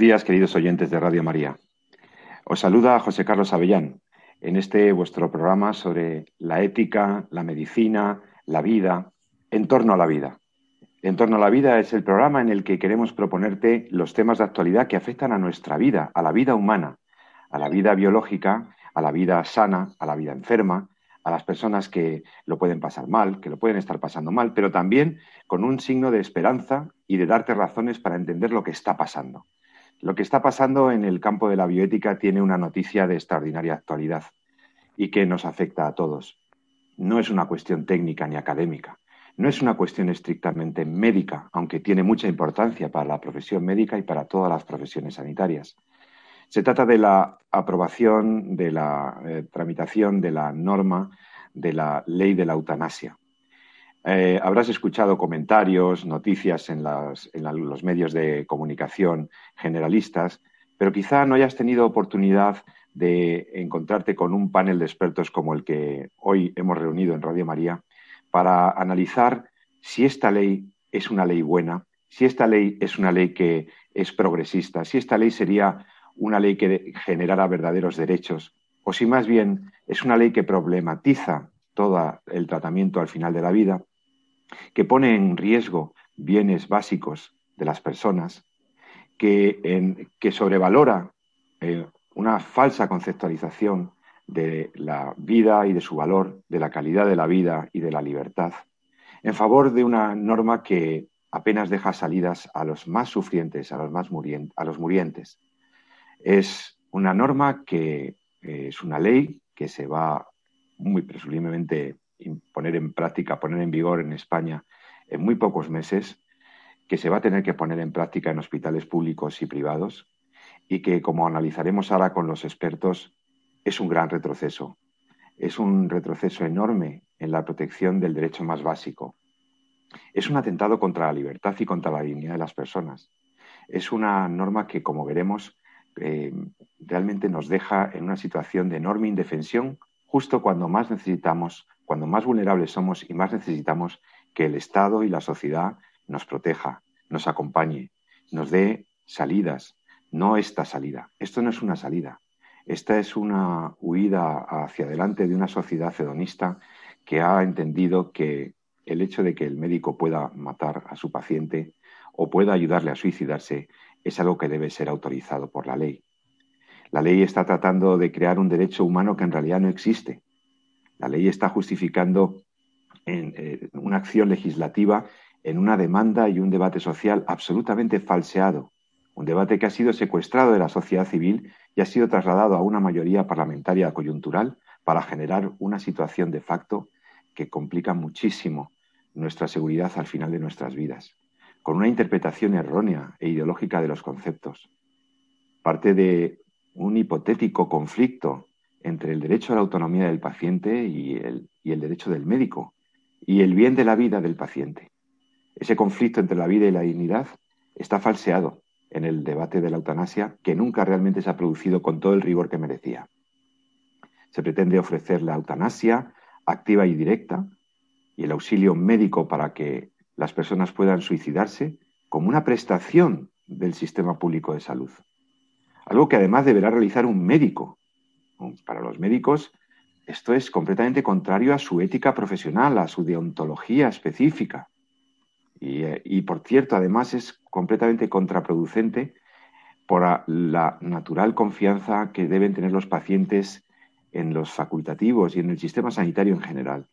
Días, queridos oyentes de Radio María. Os saluda José Carlos Avellán en este vuestro programa sobre la ética, la medicina, la vida, en torno a la vida. En torno a la vida es el programa en el que queremos proponerte los temas de actualidad que afectan a nuestra vida, a la vida humana, a la vida biológica, a la vida sana, a la vida enferma, a las personas que lo pueden pasar mal, que lo pueden estar pasando mal, pero también con un signo de esperanza y de darte razones para entender lo que está pasando. Lo que está pasando en el campo de la bioética tiene una noticia de extraordinaria actualidad y que nos afecta a todos. No es una cuestión técnica ni académica, no es una cuestión estrictamente médica, aunque tiene mucha importancia para la profesión médica y para todas las profesiones sanitarias. Se trata de la aprobación, de la eh, tramitación de la norma de la ley de la eutanasia. Eh, habrás escuchado comentarios, noticias en, los medios de comunicación generalistas, pero quizá no hayas tenido oportunidad de encontrarte con un panel de expertos como el que hoy hemos reunido en Radio María para analizar si esta ley es una ley buena, si esta ley es una ley que es progresista, si esta ley sería una ley que generara verdaderos derechos, o si más bien es una ley que problematiza todo el tratamiento al final de la vida que pone en riesgo bienes básicos de las personas, que, sobrevalora eh, una falsa conceptualización de la vida y de su valor, de la calidad de la vida y de la libertad, en favor de una norma que apenas deja salidas a los más sufrientes, a los más a los murientes. Es una norma que eh, es una ley que se va muy presumiblemente poner en práctica, poner en vigor en España en muy pocos meses, que se va a tener que poner en práctica en hospitales públicos y privados y que, como analizaremos ahora con los expertos, es un gran retroceso. Es un retroceso enorme en la protección del derecho más básico. Es un atentado contra la libertad y contra la dignidad de las personas. Es una norma que, como veremos, eh, realmente nos deja en una situación de enorme indefensión justo cuando más necesitamos cuando más vulnerables somos y más necesitamos que el Estado y la sociedad nos proteja, nos acompañe, nos dé salidas, no esta salida. Esto no es una salida. Esta es una huida hacia adelante de una sociedad hedonista que ha entendido que el hecho de que el médico pueda matar a su paciente o pueda ayudarle a suicidarse es algo que debe ser autorizado por la ley. La ley está tratando de crear un derecho humano que en realidad no existe la ley está justificando eh, una acción legislativa en una demanda y un debate social absolutamente falseado, un debate que ha sido secuestrado de la sociedad civil y ha sido trasladado a una mayoría parlamentaria coyuntural para generar una situación de facto que complica muchísimo nuestra seguridad al final de nuestras vidas, con una interpretación errónea e ideológica de los conceptos. Parte de un hipotético conflicto entre el derecho a la autonomía del paciente y el, derecho del médico y el bien de la vida del paciente. Ese conflicto entre la vida y la dignidad está falseado en el debate de la eutanasia que nunca realmente se ha producido con todo el rigor que merecía. Se pretende ofrecer la eutanasia activa y directa y el auxilio médico para que las personas puedan suicidarse como una prestación del sistema público de salud. Algo que además deberá realizar un médico para los médicos, esto es completamente contrario a su ética profesional, a su deontología específica. Eh, y, por cierto, además es completamente contraproducente por la natural confianza que deben tener los pacientes en los facultativos y en el sistema sanitario en general.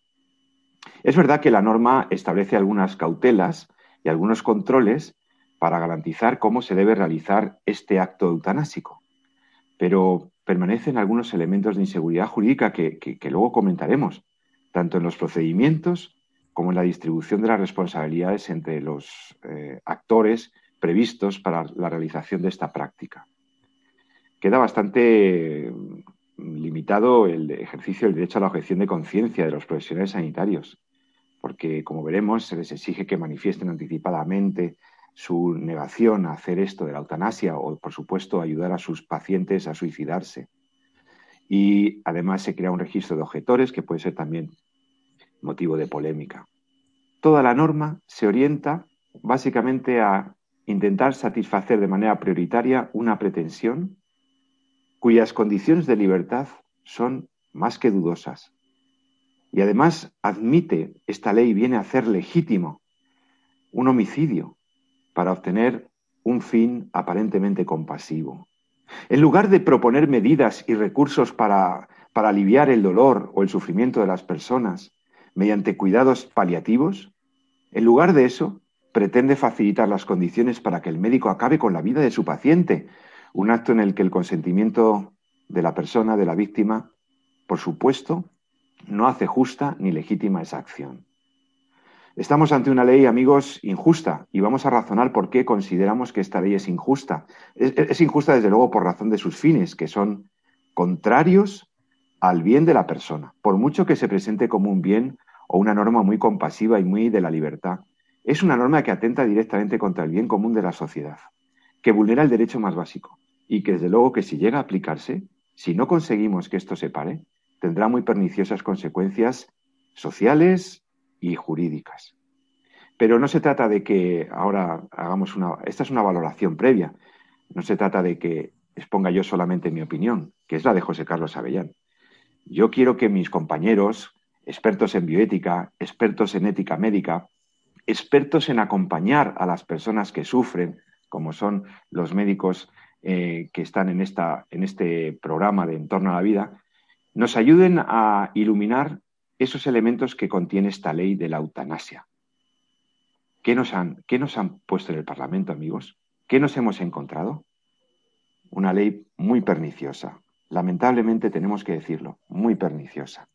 Es verdad que la norma establece algunas cautelas y algunos controles para garantizar cómo se debe realizar este acto eutanásico, pero permanecen algunos elementos de inseguridad jurídica que, luego comentaremos, tanto en los procedimientos como en la distribución de las responsabilidades entre los eh, actores previstos para la realización de esta práctica. queda bastante mm, limitado el ejercicio del derecho a la objeción de conciencia de los profesionales sanitarios, porque, como veremos, se les exige que manifiesten anticipadamente su negación a hacer esto de la eutanasia o, por supuesto, ayudar a sus pacientes a suicidarse. Y además se crea un registro de objetores que puede ser también motivo de polémica. Toda la norma se orienta básicamente a intentar satisfacer de manera prioritaria una pretensión cuyas condiciones de libertad son más que dudosas. Y además admite, esta ley viene a hacer legítimo un homicidio para obtener un fin aparentemente compasivo. En lugar de proponer medidas y recursos para, para aliviar el dolor o el sufrimiento de las personas mediante cuidados paliativos, en lugar de eso, pretende facilitar las condiciones para que el médico acabe con la vida de su paciente, un acto en el que el consentimiento de la persona, de la víctima, por supuesto, no hace justa ni legítima esa acción. Estamos ante una ley, amigos, injusta y vamos a razonar por qué consideramos que esta ley es injusta. Es, injusta, desde luego, por razón de sus fines, que son contrarios al bien de la persona, por mucho que se presente como un bien o una norma muy compasiva y muy de la libertad. Es una norma que atenta directamente contra el bien común de la sociedad, que vulnera el derecho más básico y que desde luego que si llega a aplicarse, si no conseguimos que esto se pare, tendrá muy perniciosas consecuencias sociales y jurídicas. Pero no se trata de que ahora hagamos una... Esta es una valoración previa. No se trata de que exponga yo solamente mi opinión, que es la de José Carlos Avellán. Yo quiero que mis compañeros, expertos en bioética, expertos en ética médica, expertos en acompañar a las personas que sufren, como son los médicos eh, que están en, esta, en este programa de Entorno a la Vida, nos ayuden a iluminar esos elementos que contiene esta ley de la eutanasia. ¿Qué nos han, qué nos han puesto en el Parlamento, amigos? ¿Qué nos hemos encontrado? Una ley muy perniciosa. Lamentablemente tenemos que decirlo, muy perniciosa.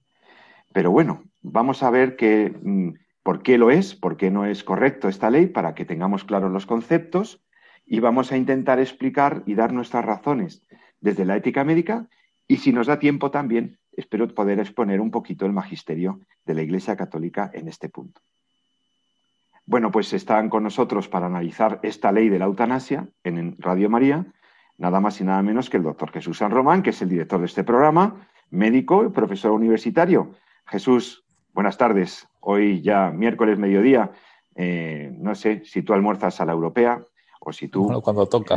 Pero bueno, vamos a ver que mm, por qué lo es, por qué no es correcto esta ley, para que tengamos claros los conceptos y vamos a intentar explicar y dar nuestras razones desde la ética médica y si nos da tiempo también, espero poder exponer un poquito el magisterio de la Iglesia Católica en este punto. Bueno, pues están con nosotros para analizar esta ley de la eutanasia en Radio María, nada más y nada menos que el doctor Jesús San Román, que es el director de este programa, médico y profesor universitario. Jesús, buenas tardes hoy ya miércoles mediodía, eh, no sé si tú almuerzas a la europea o si tú... cuando toca.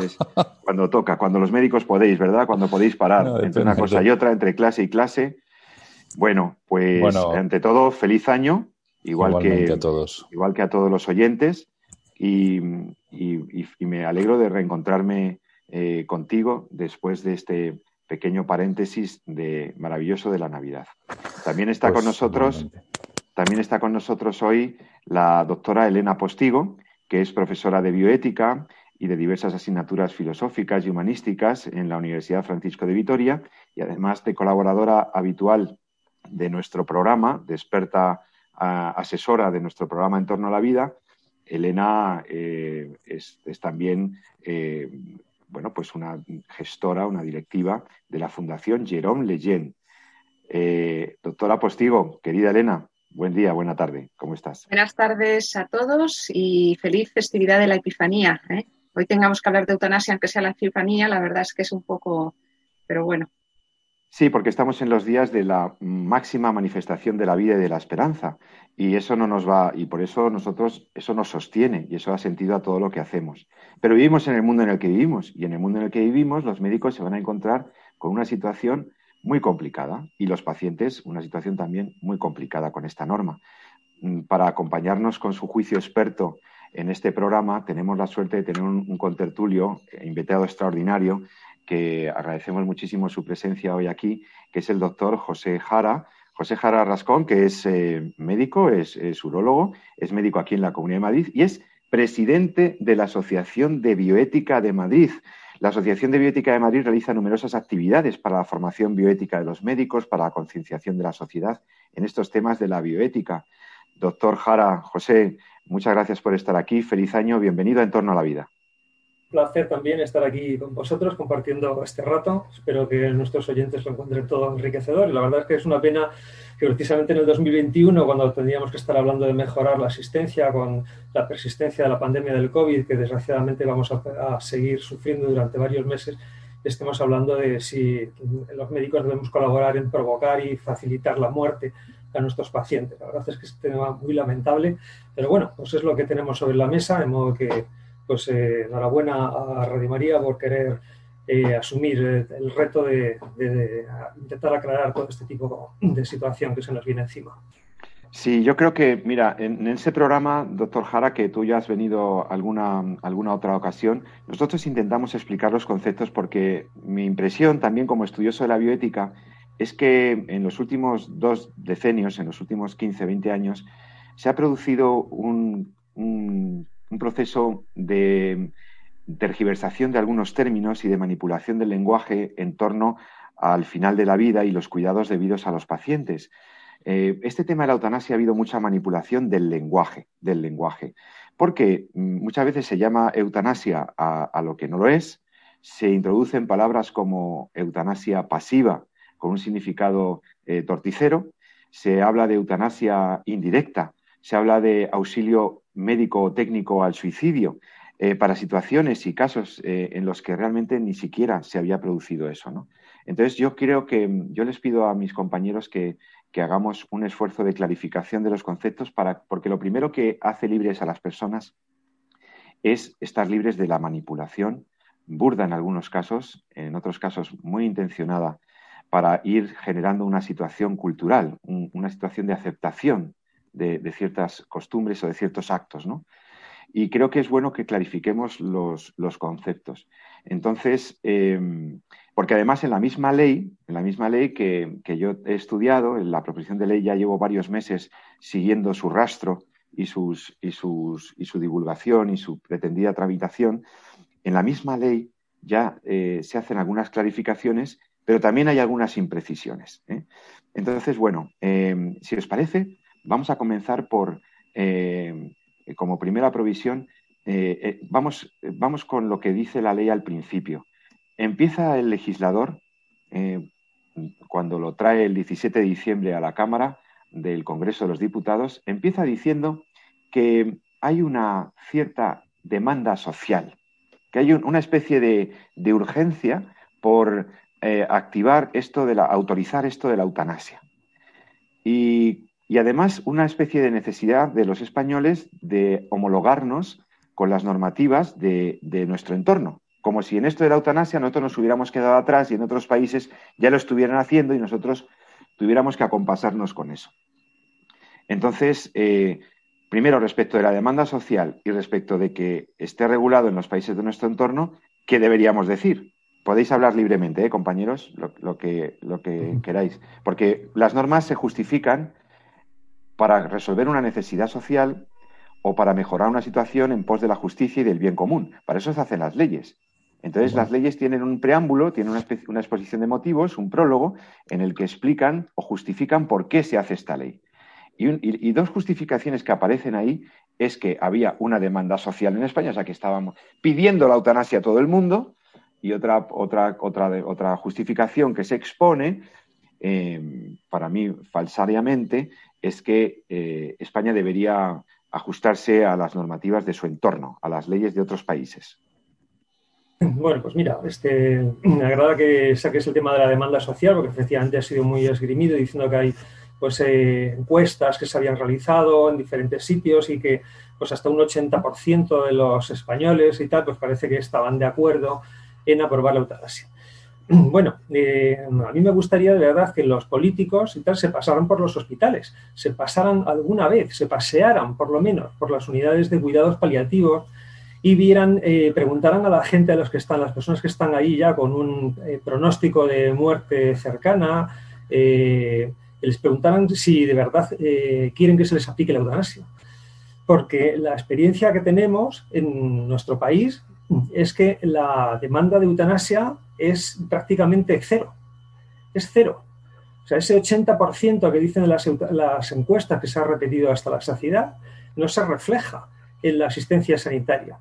cuando toca, cuando los médicos podéis, ¿verdad? Cuando podéis parar entre una cosa y otra, entre clase y clase. Bueno, pues ante todo, feliz año, igual que, a todos. igual que a todos los oyentes, y, me alegro de reencontrarme eh, contigo después de este pequeño paréntesis de maravilloso de la Navidad. También está con pues, nosotros también está con nosotros hoy la doctora Elena Postigo, que es profesora de bioética y de diversas asignaturas filosóficas y humanísticas en la Universidad Francisco de Vitoria y además de colaboradora habitual de nuestro programa, de experta asesora de nuestro programa En torno a la vida. Elena eh, es, también eh, bueno, pues una gestora, una directiva de la Fundación Jerome Leyen. Eh, doctora Postigo, querida Elena, Buen día, buena tarde. ¿Cómo estás? Buenas tardes a todos y feliz festividad de la Epifanía. ¿eh? Hoy tengamos que hablar de eutanasia, aunque sea la Epifanía, la verdad es que es un poco, pero bueno. Sí, porque estamos en los días de la máxima manifestación de la vida y de la esperanza. Y eso no nos va, y por eso nosotros, eso nos sostiene y eso da sentido a todo lo que hacemos. Pero vivimos en el mundo en el que vivimos y en el mundo en el que vivimos los médicos se van a encontrar con una situación muy complicada y los pacientes una situación también muy complicada con esta norma. Mm, para acompañarnos con su juicio experto en este programa tenemos la suerte de tener un, contertulio eh, invitado extraordinario que agradecemos muchísimo su presencia hoy aquí, que es el doctor José Jara. José Jara Rascón, que es eh, médico, es, es urólogo, es médico aquí en la Comunidad de Madrid y es presidente de la Asociación de Bioética de Madrid. La Asociación de Bioética de Madrid realiza numerosas actividades para la formación bioética de los médicos, para la concienciación de la sociedad en estos temas de la bioética. Doctor Jara, José, muchas gracias por estar aquí. Feliz año, bienvenido a En torno a la vida. Placer también estar aquí con vosotros compartiendo este rato. Espero que nuestros oyentes lo encuentren todo enriquecedor. Y la verdad es que es una pena que precisamente en el 2021, cuando tendríamos que estar hablando de mejorar la asistencia con la persistencia de la pandemia del COVID, que desgraciadamente vamos a, seguir sufriendo durante varios meses, estemos hablando de si los médicos debemos colaborar en provocar y facilitar la muerte a nuestros pacientes. La verdad es que es un tema muy lamentable, pero bueno, pues es lo que tenemos sobre la mesa, de modo que pues eh, enhorabuena a Radio María por querer eh, asumir el reto de, intentar aclarar todo este tipo de situación que se nos viene encima. Sí, yo creo que, mira, en, ese programa, doctor Jara, que tú ya has venido alguna, alguna otra ocasión, nosotros intentamos explicar los conceptos porque mi impresión también como estudioso de la bioética es que en los últimos dos decenios, en los últimos 15, 20 años, se ha producido un un proceso de tergiversación de algunos términos y de manipulación del lenguaje en torno al final de la vida y los cuidados debidos a los pacientes. Eh, este tema de la eutanasia ha habido mucha manipulación del lenguaje, del lenguaje, porque muchas veces se llama eutanasia a, lo que no lo es, se introducen palabras como eutanasia pasiva con un significado eh, torticero, se habla de eutanasia indirecta, se habla de auxilio médico o técnico al suicidio eh, para situaciones y casos eh, en los que realmente ni siquiera se había producido eso. ¿no? Entonces yo creo que yo les pido a mis compañeros que, hagamos un esfuerzo de clarificación de los conceptos para, porque lo primero que hace libres a las personas es estar libres de la manipulación, burda en algunos casos, en otros casos muy intencionada, para ir generando una situación cultural, una situación de aceptación de, ciertas costumbres o de ciertos actos, ¿no? Y creo que es bueno que clarifiquemos los, conceptos. Entonces, em, porque además en la misma ley, en la misma ley que, yo he estudiado, en la proposición de ley ya llevo varios meses siguiendo su rastro y, sus, y, sus, y su divulgación y su pretendida tramitación, en la misma ley ya eh, se hacen algunas clarificaciones, pero también hay algunas imprecisiones. ¿eh? Entonces, bueno, em, si os parece, Vamos a comenzar por, eh, como primera provisión, eh, eh, vamos, vamos con lo que dice la ley al principio. Empieza el legislador, cuando lo trae el 17 de diciembre a la Cámara del Congreso de los Diputados, empieza diciendo que hay una cierta demanda social, que hay una especie de, de urgencia por activar esto de la, autorizar esto de la eutanasia. Y y además una especie de necesidad de los españoles de homologarnos con las normativas de, nuestro entorno, como si en esto de la eutanasia nosotros nos hubiéramos quedado atrás y en otros países ya lo estuvieran haciendo y nosotros tuviéramos que acompasarnos con eso. Entonces, eh, primero respecto de la demanda social y respecto de que esté regulado en los países de nuestro entorno, ¿qué deberíamos decir? Podéis hablar libremente, ¿eh, compañeros, lo, que, lo que queráis, porque las normas se justifican para resolver una necesidad social o para mejorar una situación en pos de la justicia y del bien común. Para eso se hacen las leyes. Entonces, las leyes tienen un preámbulo, tienen una, exposición de motivos, un prólogo, en el que explican o justifican por qué se hace esta ley. Y, dos justificaciones que aparecen ahí es que había una demanda social en España, o sea, que estábamos pidiendo la eutanasia a todo el mundo, y otra, otra, otra, otra justificación que se expone, eh, para mí falsariamente, es que eh, España debería ajustarse a las normativas de su entorno, a las leyes de otros países. Bueno, pues mira, este, me agrada que saques el tema de la demanda social, porque efectivamente ha sido muy esgrimido diciendo que hay pues, eh, encuestas que se habían realizado en diferentes sitios y que pues, hasta un 80% de los españoles y tal, pues parece que estaban de acuerdo en aprobar la eutanasia. Bueno, eh, a mí me gustaría de verdad que los políticos y tal se pasaran por los hospitales, se pasaran alguna vez, se pasearan por lo menos por las unidades de cuidados paliativos y vieran, eh, preguntaran a la gente, a los que están, las personas que están ahí ya con un eh, pronóstico de muerte cercana, les preguntaran si de verdad quieren que se les aplique la eutanasia. Porque la experiencia que tenemos en nuestro país es que la demanda de eutanasia es prácticamente cero. Es cero. O sea, ese 80% que dicen las, las encuestas que se ha repetido hasta la saciedad no se refleja en la asistencia sanitaria.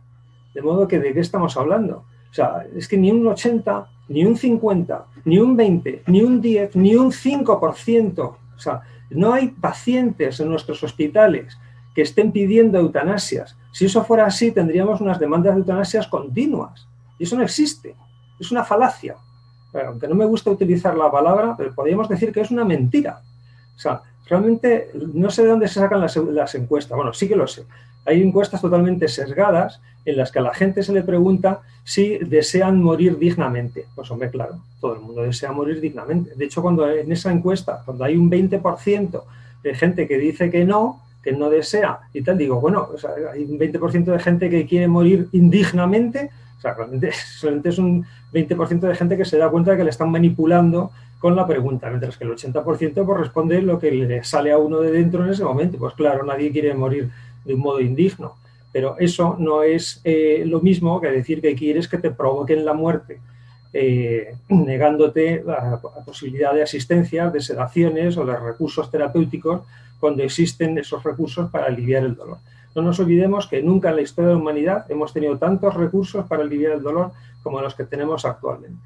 De modo que, ¿de qué estamos hablando? O sea, es que ni un 80, ni un 50, ni un 20, ni un 10, ni un 5%. O sea, no hay pacientes en nuestros hospitales que estén pidiendo eutanasias. Si eso fuera así, tendríamos unas demandas de eutanasias continuas. Y eso no existe. Es una falacia. Aunque no me gusta utilizar la palabra, pero podríamos decir que es una mentira. O sea, realmente no sé de dónde se sacan las, encuestas. Bueno, sí que lo sé. Hay encuestas totalmente sesgadas en las que a la gente se le pregunta si desean morir dignamente. Pues hombre, claro, todo el mundo desea morir dignamente. De hecho, cuando en esa encuesta, cuando hay un 20% de gente que dice que no, que no desea y tal, digo, bueno, hay un 20% de gente que quiere morir indignamente, realmente solamente es un 20% de gente que se da cuenta de que le están manipulando con la pregunta, mientras que el 80% corresponde lo que le sale a uno de dentro en ese momento. Pues claro, nadie quiere morir de un modo indigno. Pero eso no es eh, lo mismo que decir que quieres que te provoquen la muerte, eh, negándote la, posibilidad de asistencia, de sedaciones o de recursos terapéuticos cuando existen esos recursos para aliviar el dolor. No nos olvidemos que nunca en la historia de la humanidad hemos tenido tantos recursos para aliviar el dolor como los que tenemos actualmente.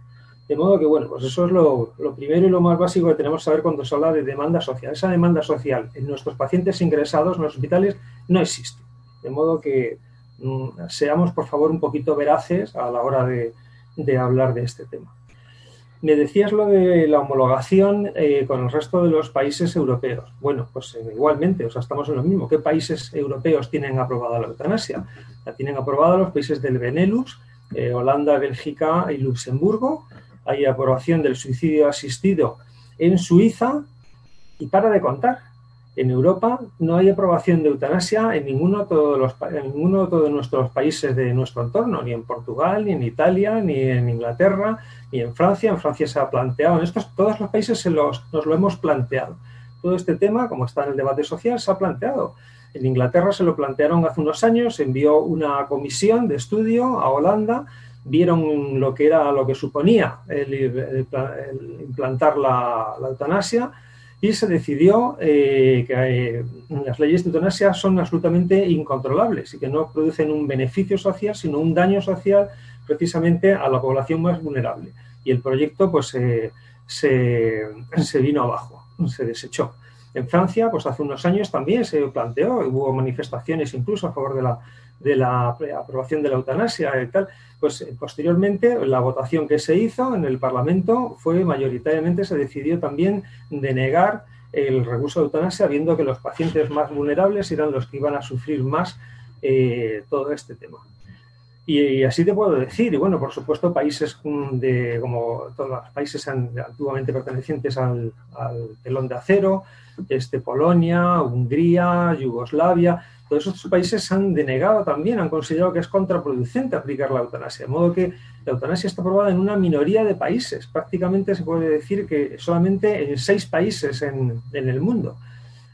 De modo que, bueno, pues eso es lo, primero y lo más básico que tenemos que saber cuando se habla de demanda social. Esa demanda social en nuestros pacientes ingresados en los hospitales no existe. De modo que mm, seamos, por favor, un poquito veraces a la hora de, hablar de este tema. Me decías lo de la homologación eh, con el resto de los países europeos. Bueno, pues eh, igualmente, o sea, estamos en lo mismo. ¿Qué países europeos tienen aprobada la eutanasia? La tienen aprobada los países del Benelux, eh, Holanda, Bélgica y Luxemburgo. Hay aprobación del suicidio asistido en Suiza y para de contar. En Europa no hay aprobación de eutanasia en ninguno, de los, ninguno de nuestros países de nuestro entorno, ni en Portugal, ni en Italia, ni en Inglaterra, ni en Francia. En Francia se ha planteado, en estos, todos los países se los, nos lo hemos planteado. Todo este tema, como está en el debate social, se ha planteado. En Inglaterra se lo plantearon hace unos años, se envió una comisión de estudio a Holanda, vieron lo que era lo que suponía el, implantar la eutanasia y se decidió eh, que eh, las leyes de eutanasia son absolutamente incontrolables y que no producen un beneficio social, sino un daño social precisamente a la población más vulnerable. Y el proyecto pues se, vino abajo, se desechó. En Francia, pues hace unos años también se planteó, hubo manifestaciones incluso a favor de la, de la aprobación de la eutanasia y tal, pues eh, posteriormente la votación que se hizo en el Parlamento fue mayoritariamente se decidió también denegar el recurso de eutanasia, viendo que los pacientes más vulnerables eran los que iban a sufrir más eh, todo este tema. Y, así te puedo decir, y bueno, por supuesto, países de, como todos los países antiguamente pertenecientes al, al telón de acero, este, Polonia, Hungría, Yugoslavia, todos esos países han denegado también, han considerado que es contraproducente aplicar la eutanasia, de modo que la eutanasia está aprobada en una minoría de países. Prácticamente se puede decir que solamente en seis países en, el mundo.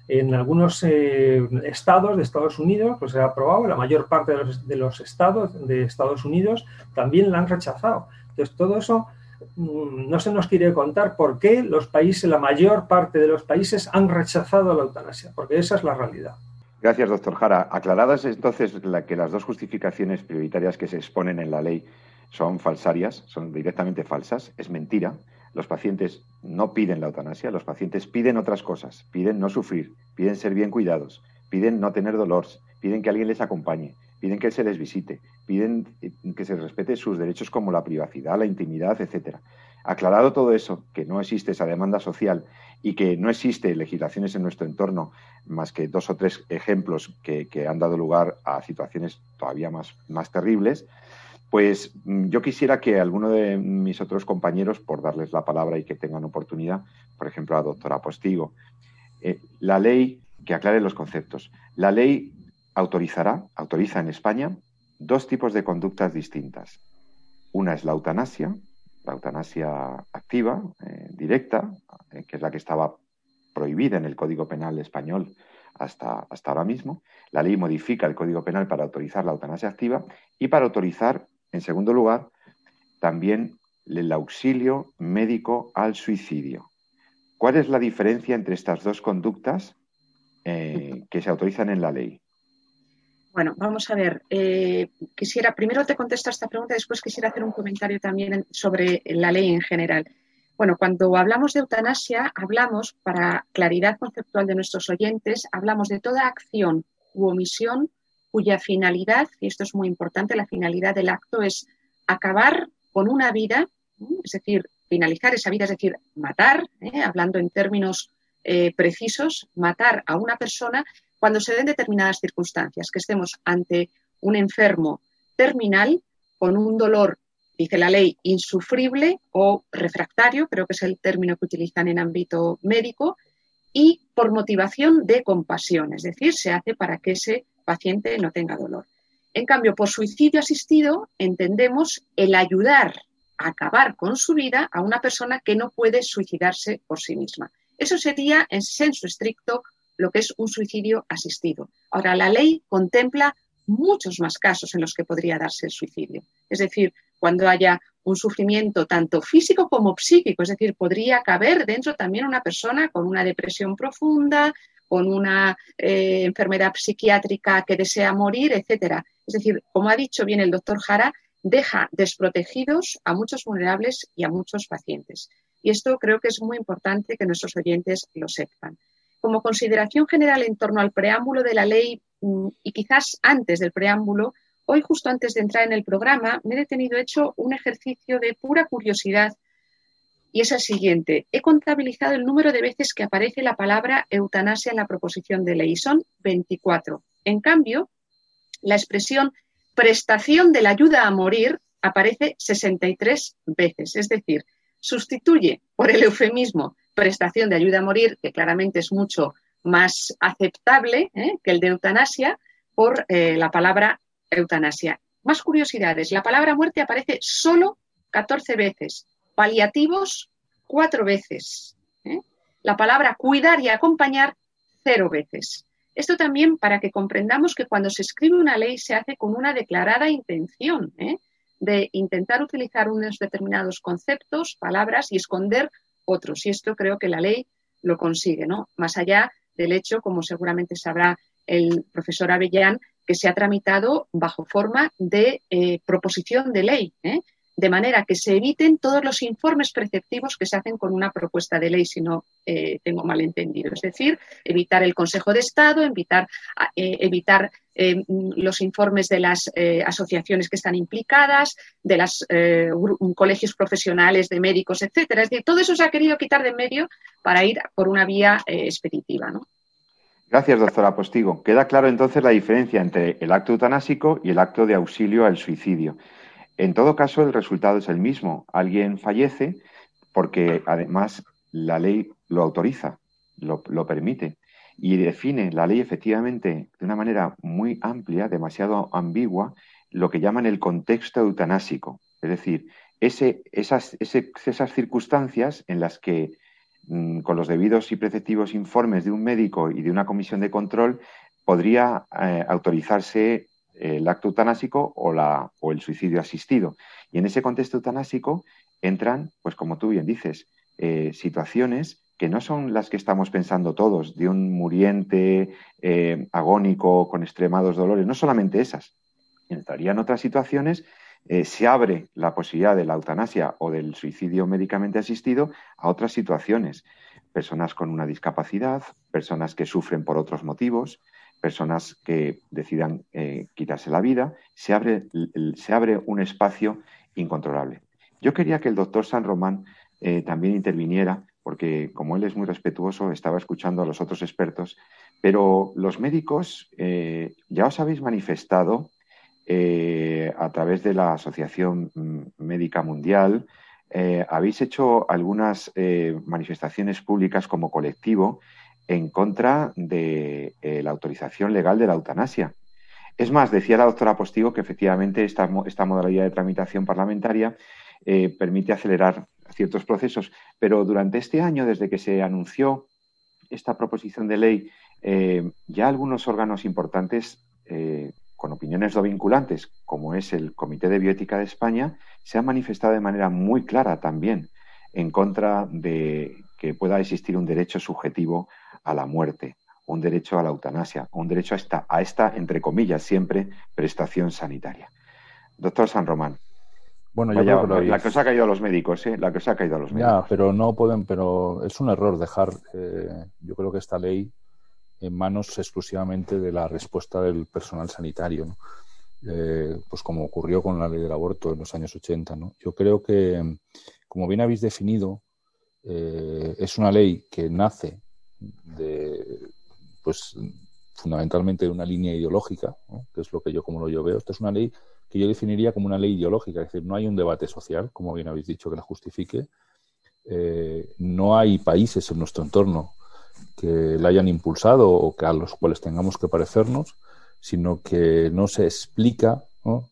En algunos eh, estados de Estados Unidos pues se ha aprobado, la mayor parte de los, de los estados de Estados Unidos también la han rechazado. Entonces, todo eso mm, no se nos quiere contar por qué los países, la mayor parte de los países han rechazado la eutanasia, porque esa es la realidad. Gracias, doctor Jara. Aclaradas entonces que las dos justificaciones prioritarias que se exponen en la ley son falsarias, son directamente falsas, es mentira. Los pacientes no piden la eutanasia, los pacientes piden otras cosas, piden no sufrir, piden ser bien cuidados, piden no tener dolor, piden que alguien les acompañe, piden que se les visite, piden que se respete sus derechos como la privacidad, la intimidad, etcétera. Aclarado todo eso, que no existe esa demanda social y que no existe legislaciones en nuestro entorno, más que dos o tres ejemplos que, han dado lugar a situaciones todavía más, más terribles, pues mm, yo quisiera que alguno de mis otros compañeros, por darles la palabra y que tengan oportunidad, por ejemplo, a doctora Postigo, eh, la ley, que aclare los conceptos. La ley autorizará, autoriza en España, dos tipos de conductas distintas. Una es la eutanasia, la eutanasia activa, eh, directa, eh, que es la que estaba prohibida en el Código Penal español hasta, hasta ahora mismo. La ley modifica el Código Penal para autorizar la eutanasia activa y para autorizar, en segundo lugar, también el auxilio médico al suicidio. ¿Cuál es la diferencia entre estas dos conductas eh, que se autorizan en la ley? Bueno, vamos a ver. Eh, quisiera, primero te contesto esta pregunta, después quisiera hacer un comentario también sobre la ley en general. Bueno, cuando hablamos de eutanasia, hablamos, para claridad conceptual de nuestros oyentes, hablamos de toda acción u omisión cuya finalidad, y esto es muy importante, la finalidad del acto es acabar con una vida, es decir, finalizar esa vida, es decir, matar, ¿eh? hablando en términos eh, precisos, matar a una persona cuando se den determinadas circunstancias, que estemos ante un enfermo terminal con un dolor, dice la ley, insufrible o refractario, creo que es el término que utilizan en ámbito médico, y por motivación de compasión, es decir, se hace para que ese paciente no tenga dolor. En cambio, por suicidio asistido entendemos el ayudar a acabar con su vida a una persona que no puede suicidarse por sí misma. Eso sería, en senso estricto, lo que es un suicidio asistido. Ahora, la ley contempla muchos más casos en los que podría darse el suicidio. Es decir, cuando haya un sufrimiento tanto físico como psíquico, es decir, podría caber dentro también una persona con una depresión profunda, con una eh, enfermedad psiquiátrica que desea morir, etcétera. Es decir, como ha dicho bien el doctor Jara, deja desprotegidos a muchos vulnerables y a muchos pacientes. Y esto creo que es muy importante que nuestros oyentes lo sepan como consideración general en torno al preámbulo de la ley mm, y quizás antes del preámbulo, hoy justo antes de entrar en el programa me he detenido hecho un ejercicio de pura curiosidad y es el siguiente. He contabilizado el número de veces que aparece la palabra eutanasia en la proposición de ley. Son 24. En cambio, la expresión prestación de la ayuda a morir aparece 63 veces. Es decir, sustituye por el eufemismo prestación de ayuda a morir, que claramente es mucho más aceptable ¿eh? que el de eutanasia, por eh, la palabra eutanasia. Más curiosidades. La palabra muerte aparece solo 14 veces, paliativos cuatro veces. ¿eh? La palabra cuidar y acompañar cero veces. Esto también para que comprendamos que cuando se escribe una ley se hace con una declarada intención de intentar utilizar unos determinados conceptos, palabras y esconder otros. Y esto creo que la ley lo consigue, ¿no? Más allá del hecho, como seguramente sabrá el profesor Avellán, que se ha tramitado bajo forma de eh, proposición de ley. ¿eh? De manera que se eviten todos los informes preceptivos que se hacen con una propuesta de ley, si no eh, tengo malentendido. Es decir, evitar el Consejo de Estado, evitar, eh, evitar eh, los informes de las asociaciones que están implicadas, de los colegios profesionales de médicos, etcétera. Es decir, todo eso se ha querido quitar de medio para ir por una vía expeditiva. Gracias, doctora Postigo. Queda claro entonces la diferencia entre el acto eutanásico y el acto de auxilio al suicidio. En todo caso, el resultado es el mismo. Alguien fallece porque además la ley lo autoriza, lo, permite y define la ley efectivamente de una manera muy amplia, demasiado ambigua, lo que llaman el contexto eutanásico. Es decir, esas, circunstancias en las que mm, con los debidos y preceptivos informes de un médico y de una comisión de control podría eh, autorizarse el acto eutanásico o, la, o el suicidio asistido. Y en ese contexto eutanásico entran, pues como tú bien dices, eh, situaciones que no son las que estamos pensando todos, de un muriente eh, agónico con extremados dolores, no solamente esas. Entrarían otras situaciones, eh, se abre la posibilidad de la eutanasia o del suicidio médicamente asistido a otras situaciones. Personas con una discapacidad, personas que sufren por otros motivos, personas que decidan eh, quitarse la vida, se abre, se abre, un espacio incontrolable. Yo quería que el doctor San Román eh, también interviniera, porque como él es muy respetuoso, estaba escuchando a los otros expertos, pero los médicos eh, ya os habéis manifestado a través de la Asociación Médica Mundial, habéis hecho algunas manifestaciones públicas como colectivo en contra de eh, la autorización legal de la eutanasia. Es más, decía la doctora Postigo que efectivamente esta, modalidad de tramitación parlamentaria eh, permite acelerar ciertos procesos, pero durante este año, desde que se anunció esta proposición de ley, eh, ya algunos órganos importantes con opiniones no vinculantes, como es el Comité de Bioética de España, se han manifestado de manera muy clara también en contra de que pueda existir un derecho subjetivo a la muerte un derecho a la eutanasia, un derecho a esta, a esta entre comillas, siempre prestación sanitaria. Doctor San Román. Bueno, yo creo que la que os ha caído a los médicos, ¿eh? La que os ha caído a los médicos. Ya, pero no pueden, pero es un error dejar, eh, yo creo que esta ley en manos exclusivamente de la respuesta del personal sanitario, eh, pues como ocurrió con la ley del aborto en los años 80. ¿no? Yo creo que, como bien habéis definido, eh, es una ley que nace de, pues, fundamentalmente de una línea ideológica, que es lo que yo como lo yo veo. Esta es una ley que yo definiría como una ley ideológica, es decir, no hay un debate social, como bien habéis dicho, que la justifique. Eh, no hay países en nuestro entorno que la hayan impulsado o que a los cuales tengamos que parecernos, sino que no se explica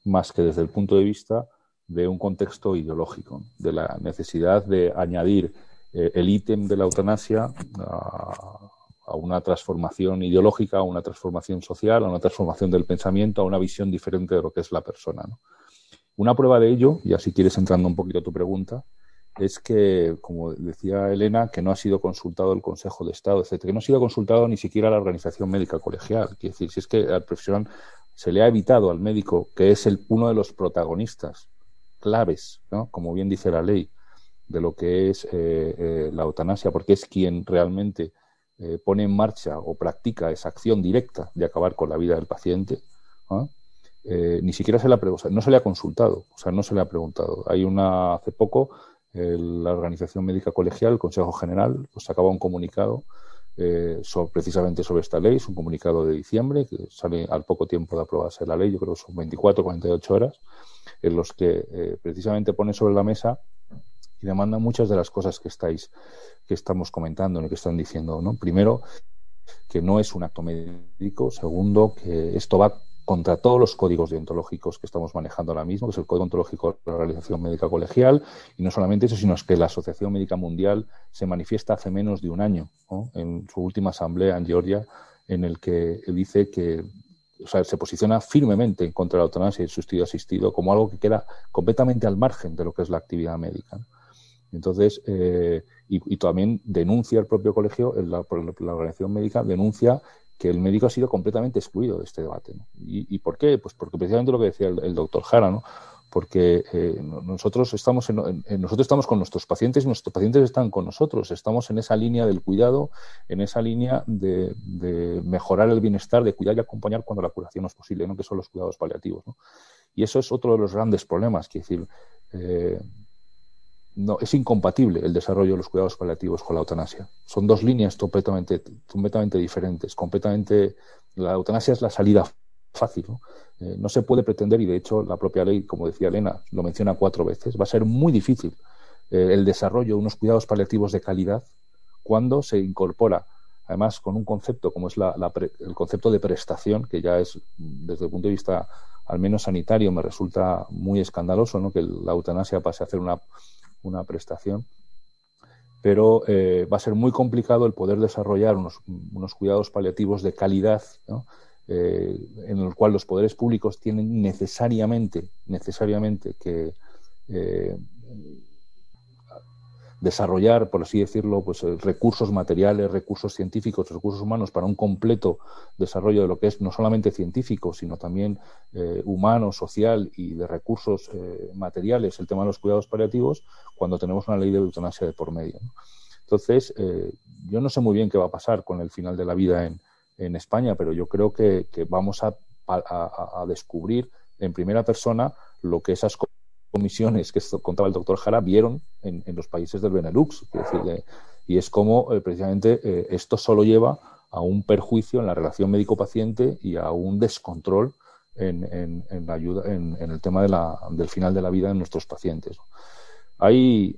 más que desde el punto de vista de un contexto ideológico, de la necesidad de añadir eh, el ítem de la eutanasia a, una transformación ideológica, a una transformación social, a una transformación del pensamiento, a una visión diferente de lo que es la persona. Una prueba de ello, y así quieres entrando un poquito a tu pregunta, es que, como decía Elena, que no ha sido consultado el Consejo de Estado, etcétera, que no ha sido consultado ni siquiera la Organización Médica Colegial. Quiere decir, si es que al profesional se le ha evitado al médico, que es el, uno de los protagonistas claves, como bien dice la ley, de lo que es eh, eh, la eutanasia, porque es quien realmente eh, pone en marcha o practica esa acción directa de acabar con la vida del paciente, ni siquiera se le ha no se le ha consultado, o sea, no se le ha preguntado. Hay una hace poco la Organización Médica Colegial, el Consejo General, pues acaba un comunicado eh, precisamente sobre esta ley, es un comunicado de diciembre que sale al poco tiempo de aprobarse la ley, yo creo que son 24 48 horas, en los que precisamente pone sobre la mesa y demanda muchas de las cosas que estáis que estamos comentando y que están diciendo, ¿no? Primero, que no es un acto médico, segundo, que esto va contra todos los códigos deontológicos que estamos manejando ahora mismo, que es el Código Ontológico de la Organización Médica Colegial, y no solamente eso, sino que la Asociación Médica Mundial se manifiesta hace menos de un año, en su última asamblea en Georgia, en el que dice que o sea, se posiciona firmemente en contra de la eutanasia y el suicidio asistido como algo que queda completamente al margen de lo que es la actividad médica. Entonces, eh, y, también denuncia el propio colegio, la, Organización Médica denuncia que el médico ha sido completamente excluido de este debate. ¿Y, por qué? Pues porque precisamente lo que decía el, doctor Jara, ¿no? porque eh, nosotros estamos nosotros estamos con nuestros pacientes y nuestros pacientes están con nosotros estamos en esa línea del cuidado en esa línea de, mejorar el bienestar de cuidar y acompañar cuando la curación no es posible no que son los cuidados paliativos y eso es otro de los grandes problemas que decir eh, no, es incompatible el desarrollo de los cuidados paliativos con la eutanasia. Son dos líneas completamente, completamente diferentes. Completamente, la eutanasia es la salida fácil. ¿no? Eh, no se puede pretender, y de hecho la propia ley, como decía Elena, lo menciona cuatro veces, va a ser muy difícil eh, el desarrollo de unos cuidados paliativos de calidad cuando se incorpora, además con un concepto como es el concepto de prestación, que ya es, desde el punto de vista al menos sanitario, me resulta muy escandaloso ¿no? que la eutanasia pase a hacer una una prestación, pero eh, va a ser muy complicado el poder desarrollar unos, cuidados paliativos de calidad, eh, en el cual los poderes públicos tienen necesariamente, necesariamente que eh, desarrollar, por así decirlo, pues eh, recursos materiales, recursos científicos, recursos humanos para un completo desarrollo de lo que es no solamente científico, sino también eh, humano, social y de recursos eh, materiales, el tema de los cuidados paliativos, cuando tenemos una ley de eutanasia de por medio. Entonces, yo no sé muy bien qué va a pasar con el final de la vida en, España, pero yo creo que, vamos a, a, descubrir en primera persona lo que esas cosas comisiones que contaba el doctor Jara vieron en, los países del Benelux. y es como eh, precisamente eh, esto solo lleva a un perjuicio en la relación médico-paciente y a un descontrol en, la ayuda, en, el tema del final de la vida de nuestros pacientes. Hay,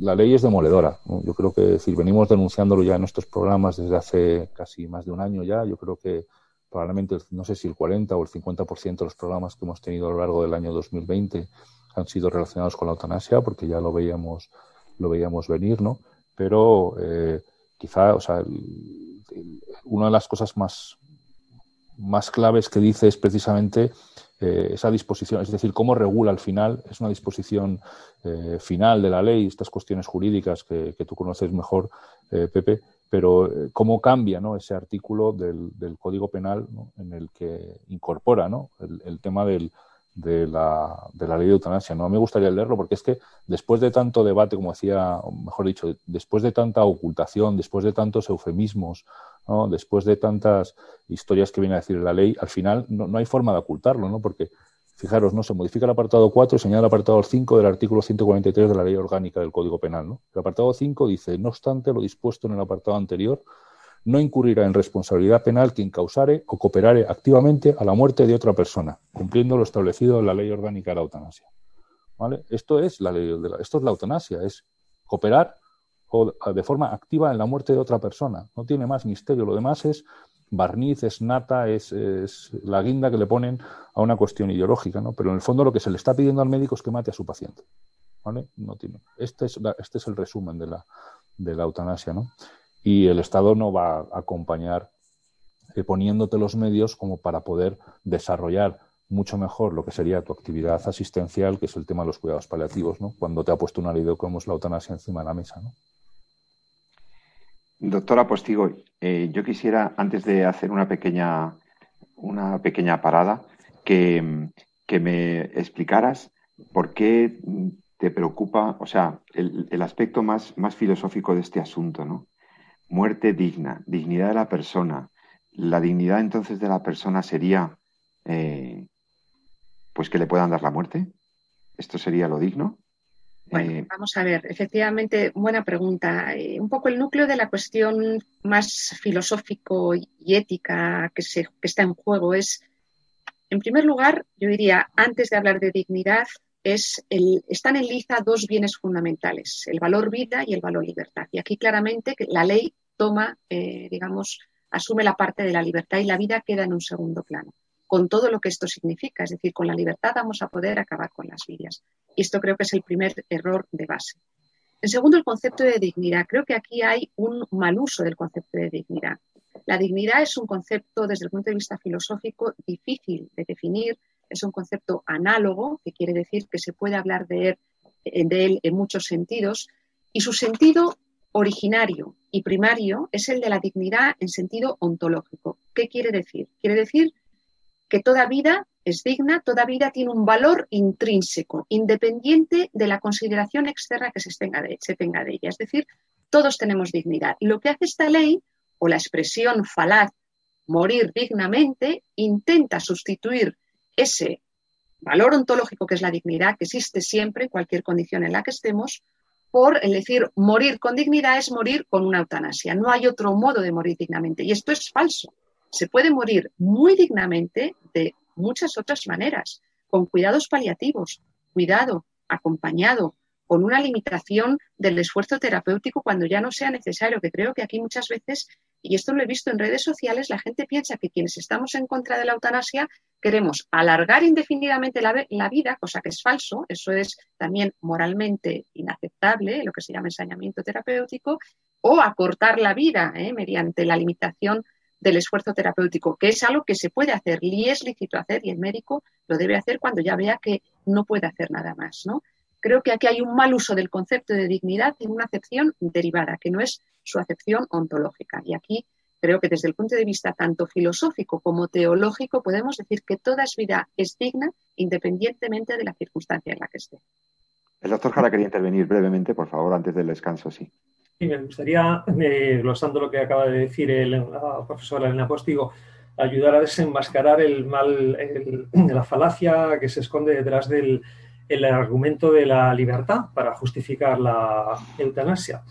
la ley es demoledora. Yo creo que decir, venimos denunciándolo ya en nuestros programas desde hace casi más de un año ya. Yo creo que probablemente, no sé si el 40 o el 50% de los programas que hemos tenido a lo largo del año 2020 han sido relacionados con la eutanasia, porque ya lo veíamos, lo veíamos venir, ¿no? Pero eh, quizá, o sea, una de las cosas más, más claves que dice es precisamente eh, esa disposición, es decir, cómo regula al final, es una disposición eh, final de la ley, estas cuestiones jurídicas que, tú conoces mejor, Pepe, pero cómo cambia ¿no? ese artículo del, Código Penal en el que incorpora ¿no? el, tema del, de, la, de, la, ley de eutanasia. No me gustaría leerlo porque es que después de tanto debate, como decía, mejor dicho, después de tanta ocultación, después de tantos eufemismos, ¿no? después de tantas historias que viene a decir la ley, al final no, no hay forma de ocultarlo, ¿no? porque Fijaros, no se modifica el apartado 4 y señala el apartado 5 del artículo 143 de la Ley Orgánica del Código Penal. ¿no? El apartado 5 dice, no obstante lo dispuesto en el apartado anterior, no incurrirá en responsabilidad penal quien causare o cooperare activamente a la muerte de otra persona, cumpliendo lo establecido en la Ley Orgánica de la Eutanasia. ¿Vale? Esto es la ley de la, esto es la eutanasia, es cooperar de forma activa en la muerte de otra persona. No tiene más misterio. Lo demás es barniz, es nata, es, la guinda que le ponen a una cuestión ideológica, ¿no? Pero en el fondo lo que se le está pidiendo al médico es que mate a su paciente. ¿Vale? No tiene. Este es, este es el resumen de la, de la eutanasia, ¿no? Y el Estado no va a acompañar eh, poniéndote los medios como para poder desarrollar mucho mejor lo que sería tu actividad asistencial, que es el tema de los cuidados paliativos, ¿no? Cuando te ha puesto una ley de como es la eutanasia encima de la mesa, ¿no? Doctora Postigo, eh, yo quisiera, antes de hacer una pequeña, una pequeña parada, que, me explicaras por qué te preocupa, o sea, el, aspecto más, más, filosófico de este asunto, ¿no? Muerte digna, dignidad de la persona. La dignidad entonces de la persona sería, eh, pues que le puedan dar la muerte. ¿Esto sería lo digno? Bueno, eh, vamos a ver, efectivamente, buena pregunta. Eh, un poco el núcleo de la cuestión más filosófico y ética que, se, que está en juego es, en primer lugar, yo diría, antes de hablar de dignidad, es el, están en liza dos bienes fundamentales, el valor vida y el valor libertad. Y aquí claramente la ley toma, eh, digamos, asume la parte de la libertad y la vida queda en un segundo plano con todo lo que esto significa. Es decir, con la libertad vamos a poder acabar con las vidas. Y esto creo que es el primer error de base. En segundo, el concepto de dignidad. Creo que aquí hay un mal uso del concepto de dignidad. La dignidad es un concepto, desde el punto de vista filosófico, difícil de definir. Es un concepto análogo, que quiere decir que se puede hablar de él, de él en muchos sentidos. Y su sentido originario y primario es el de la dignidad en sentido ontológico. ¿Qué quiere decir? Quiere decir que toda vida es digna, toda vida tiene un valor intrínseco, independiente de la consideración externa que se tenga, de, se tenga de ella. Es decir, todos tenemos dignidad. Y lo que hace esta ley, o la expresión falaz morir dignamente, intenta sustituir ese valor ontológico que es la dignidad, que existe siempre en cualquier condición en la que estemos, por el decir morir con dignidad es morir con una eutanasia. No hay otro modo de morir dignamente. Y esto es falso se puede morir muy dignamente de muchas otras maneras, con cuidados paliativos, cuidado, acompañado, con una limitación del esfuerzo terapéutico cuando ya no sea necesario, que creo que aquí muchas veces, y esto lo he visto en redes sociales, la gente piensa que quienes estamos en contra de la eutanasia queremos alargar indefinidamente la, vida, cosa que es falso, eso es también moralmente inaceptable, lo que se llama ensañamiento terapéutico, o acortar la vida ¿eh? mediante la limitación del esfuerzo terapéutico, que es algo que se puede hacer y es lícito hacer y el médico lo debe hacer cuando ya vea que no puede hacer nada más, ¿no? Creo que aquí hay un mal uso del concepto de dignidad en una acepción derivada, que no es su acepción ontológica. Y aquí creo que desde el punto de vista tanto filosófico como teológico podemos decir que toda vida es digna independientemente de la circunstancia en la que esté. El doctor Jara quería intervenir brevemente, por favor, antes del descanso, sí. Sí, me gustaría, eh, glosando lo que acaba de decir el, la profesora Elena Postigo, ayudar a desenmascarar el mal, la falacia que se esconde detrás del argumento de la libertad para justificar la eutanasia.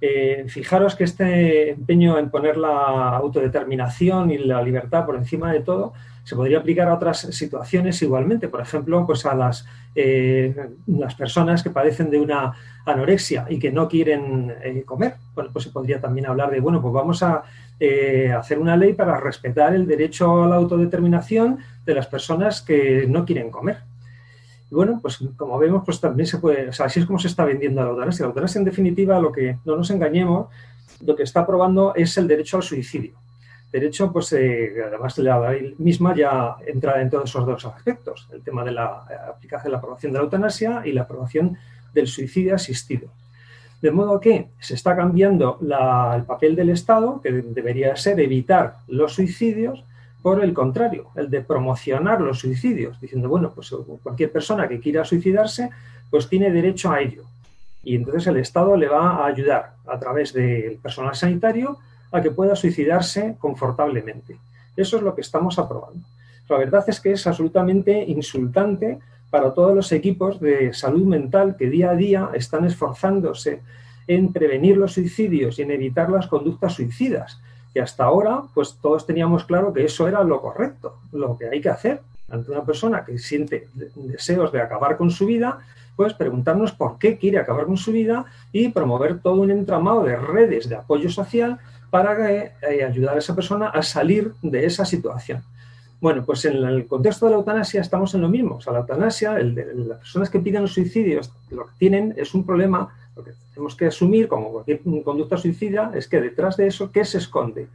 Eh, fijaros que este empeño en poner la autodeterminación y la libertad por encima de todo se podría aplicar a otras situaciones igualmente. Por ejemplo, pues a las, eh, las personas que padecen de una anorexia y que no quieren eh, comer. Bueno, pues se podría también hablar de, bueno, pues vamos a hacer una ley para respetar el derecho a la autodeterminación de las personas que no quieren comer. Y bueno, pues como vemos, pues también se puede, o sea, así es como se está vendiendo la eutanasia. La eutanasia, en definitiva, lo que no nos engañemos, lo que está probando es el derecho al suicidio. Derecho, pues eh, además la misma ya entra en todos esos dos aspectos, el tema de la aplicación de la aprobación de la eutanasia y la aprobación del suicidio asistido. De modo que se está cambiando el papel del Estado, que debería ser evitar los suicidios, por el contrario, el de promocionar los suicidios, diciendo, bueno, pues cualquier persona que quiera suicidarse, pues tiene derecho a ello. Y entonces el Estado le va a ayudar a través del personal sanitario a que pueda suicidarse confortablemente. Eso es lo que estamos aprobando. La verdad es que es absolutamente insultante para todos los equipos de salud mental que día a día están esforzándose en prevenir los suicidios y en evitar las conductas suicidas. Y hasta ahora, pues todos teníamos claro que eso era lo correcto, lo que hay que hacer ante una persona que siente deseos de acabar con su vida, pues preguntarnos por qué quiere acabar con su vida y promover todo un entramado de redes de apoyo social para eh, ayudar a esa persona a salir de esa situación. Bueno, pues en el contexto de la eutanasia estamos en lo mismo. O sea, la eutanasia, el de, las personas que piden suicidios, lo que tienen es un problema, lo que tenemos que asumir como cualquier conducta suicida es que detrás de eso, ¿qué se esconde?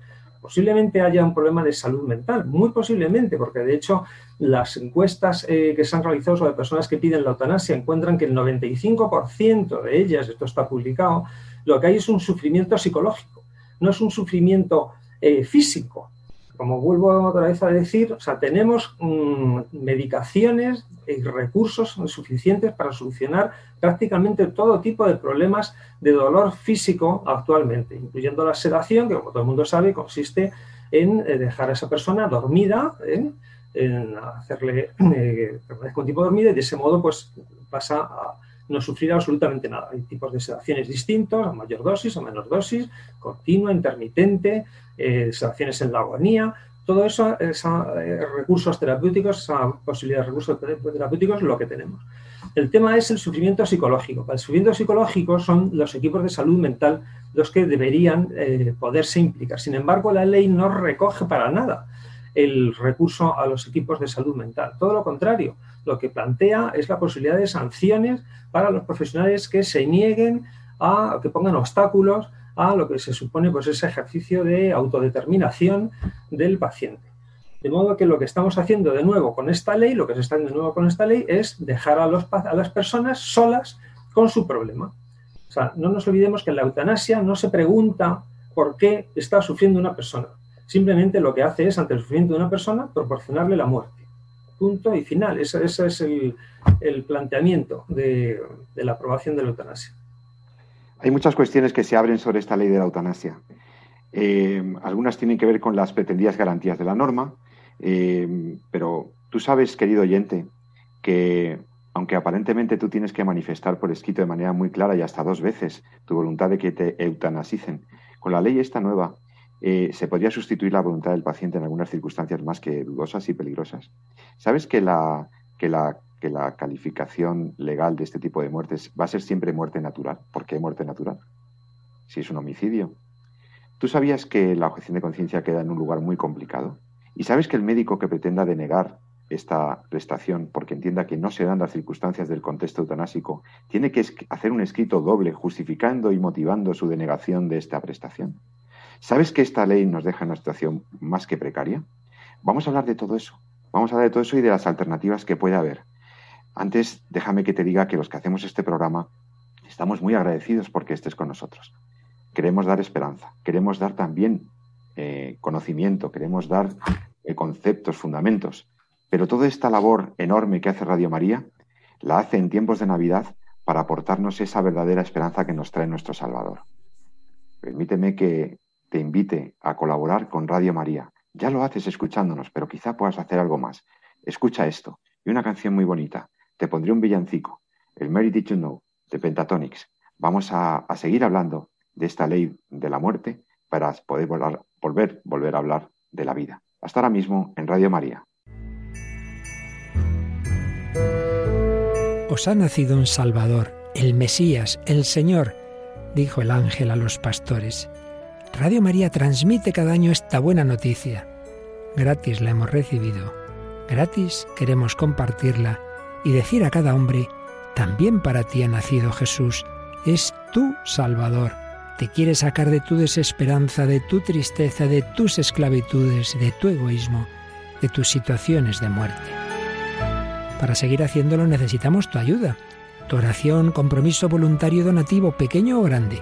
Posiblemente haya un problema de salud mental, muy posiblemente, porque de hecho las encuestas eh, que se han realizado sobre personas que piden la eutanasia encuentran que el 95% de ellas, esto está publicado, lo que hay es un sufrimiento psicológico, no es un sufrimiento eh, físico como vuelvo otra vez a decir, o sea, tenemos mm, medicaciones y recursos suficientes para solucionar prácticamente todo tipo de problemas de dolor físico actualmente, incluyendo la sedación, que como todo el mundo sabe consiste en eh, dejar a esa persona dormida, ¿eh? en hacerle eh, permanezca un tipo dormida y de ese modo pues pasa a no sufrir absolutamente nada. Hay tipos de sedaciones distintos, a mayor dosis, a menor dosis, continua, intermitente, eh, sedaciones en la agonía, todo eso, esos eh, recursos terapéuticos, esa posibilidad de recursos terapéuticos, lo que tenemos. El tema es el sufrimiento psicológico. Para el sufrimiento psicológico son los equipos de salud mental los que deberían eh, poderse implicar. Sin embargo, la ley no recoge para nada el recurso a los equipos de salud mental. Todo lo contrario, lo que plantea es la posibilidad de sanciones para los profesionales que se nieguen a que pongan obstáculos a lo que se supone pues ese ejercicio de autodeterminación del paciente. De modo que lo que estamos haciendo de nuevo con esta ley, lo que se está haciendo de nuevo con esta ley es dejar a, los, a las personas solas con su problema. O sea, no nos olvidemos que en la eutanasia no se pregunta por qué está sufriendo una persona. Simplemente lo que hace es, ante el sufrimiento de una persona, proporcionarle la muerte. Punto y final. Ese, es el, planteamiento de la aprobación de la eutanasia. Hay muchas cuestiones que se abren sobre esta ley de la eutanasia. Eh, algunas tienen que ver con las pretendidas garantías de la norma, eh, pero tú sabes, querido oyente, que aunque aparentemente tú tienes que manifestar por escrito de manera muy clara y hasta dos veces tu voluntad de que te eutanasicen, con la ley esta nueva eh, se podría sustituir la voluntad del paciente en algunas circunstancias más que dudosas y peligrosas. ¿Sabes que la, que la que la calificación legal de este tipo de muertes va a ser siempre muerte natural. ¿Por qué muerte natural? Si es un homicidio. ¿Tú sabías que la objeción de conciencia queda en un lugar muy complicado? ¿Y sabes que el médico que pretenda denegar esta prestación porque entienda que no se dan las circunstancias del contexto eutanásico, tiene que hacer un escrito doble justificando y motivando su denegación de esta prestación? ¿Sabes que esta ley nos deja en una situación más que precaria? Vamos a hablar de todo eso. Vamos a hablar de todo eso y de las alternativas que puede haber. Antes, déjame que te diga que los que hacemos este programa estamos muy agradecidos porque estés con nosotros. Queremos dar esperanza, queremos dar también eh, conocimiento, queremos dar eh, conceptos, fundamentos, pero toda esta labor enorme que hace Radio María la hace en tiempos de Navidad para aportarnos esa verdadera esperanza que nos trae nuestro Salvador. Permíteme que te invite a colaborar con Radio María. Ya lo haces escuchándonos, pero quizá puedas hacer algo más. Escucha esto y una canción muy bonita te pondré un villancico, el Mary Did You Know, de Pentatonics. Vamos a, seguir hablando de esta ley de la muerte para poder volver, volver a hablar de la vida. Hasta ahora mismo en Radio María. Os ha nacido un Salvador, el Mesías, el Señor, dijo el ángel a los pastores. Radio María transmite cada año esta buena noticia. Gratis la hemos recibido. Gratis queremos compartirla y decir a cada hombre, también para ti ha nacido Jesús, es tu Salvador. Te quiere sacar de tu desesperanza, de tu tristeza, de tus esclavitudes, de tu egoísmo, de tus situaciones de muerte. Para seguir haciéndolo necesitamos tu ayuda. tu oración, compromiso voluntario donativo, pequeño o grande.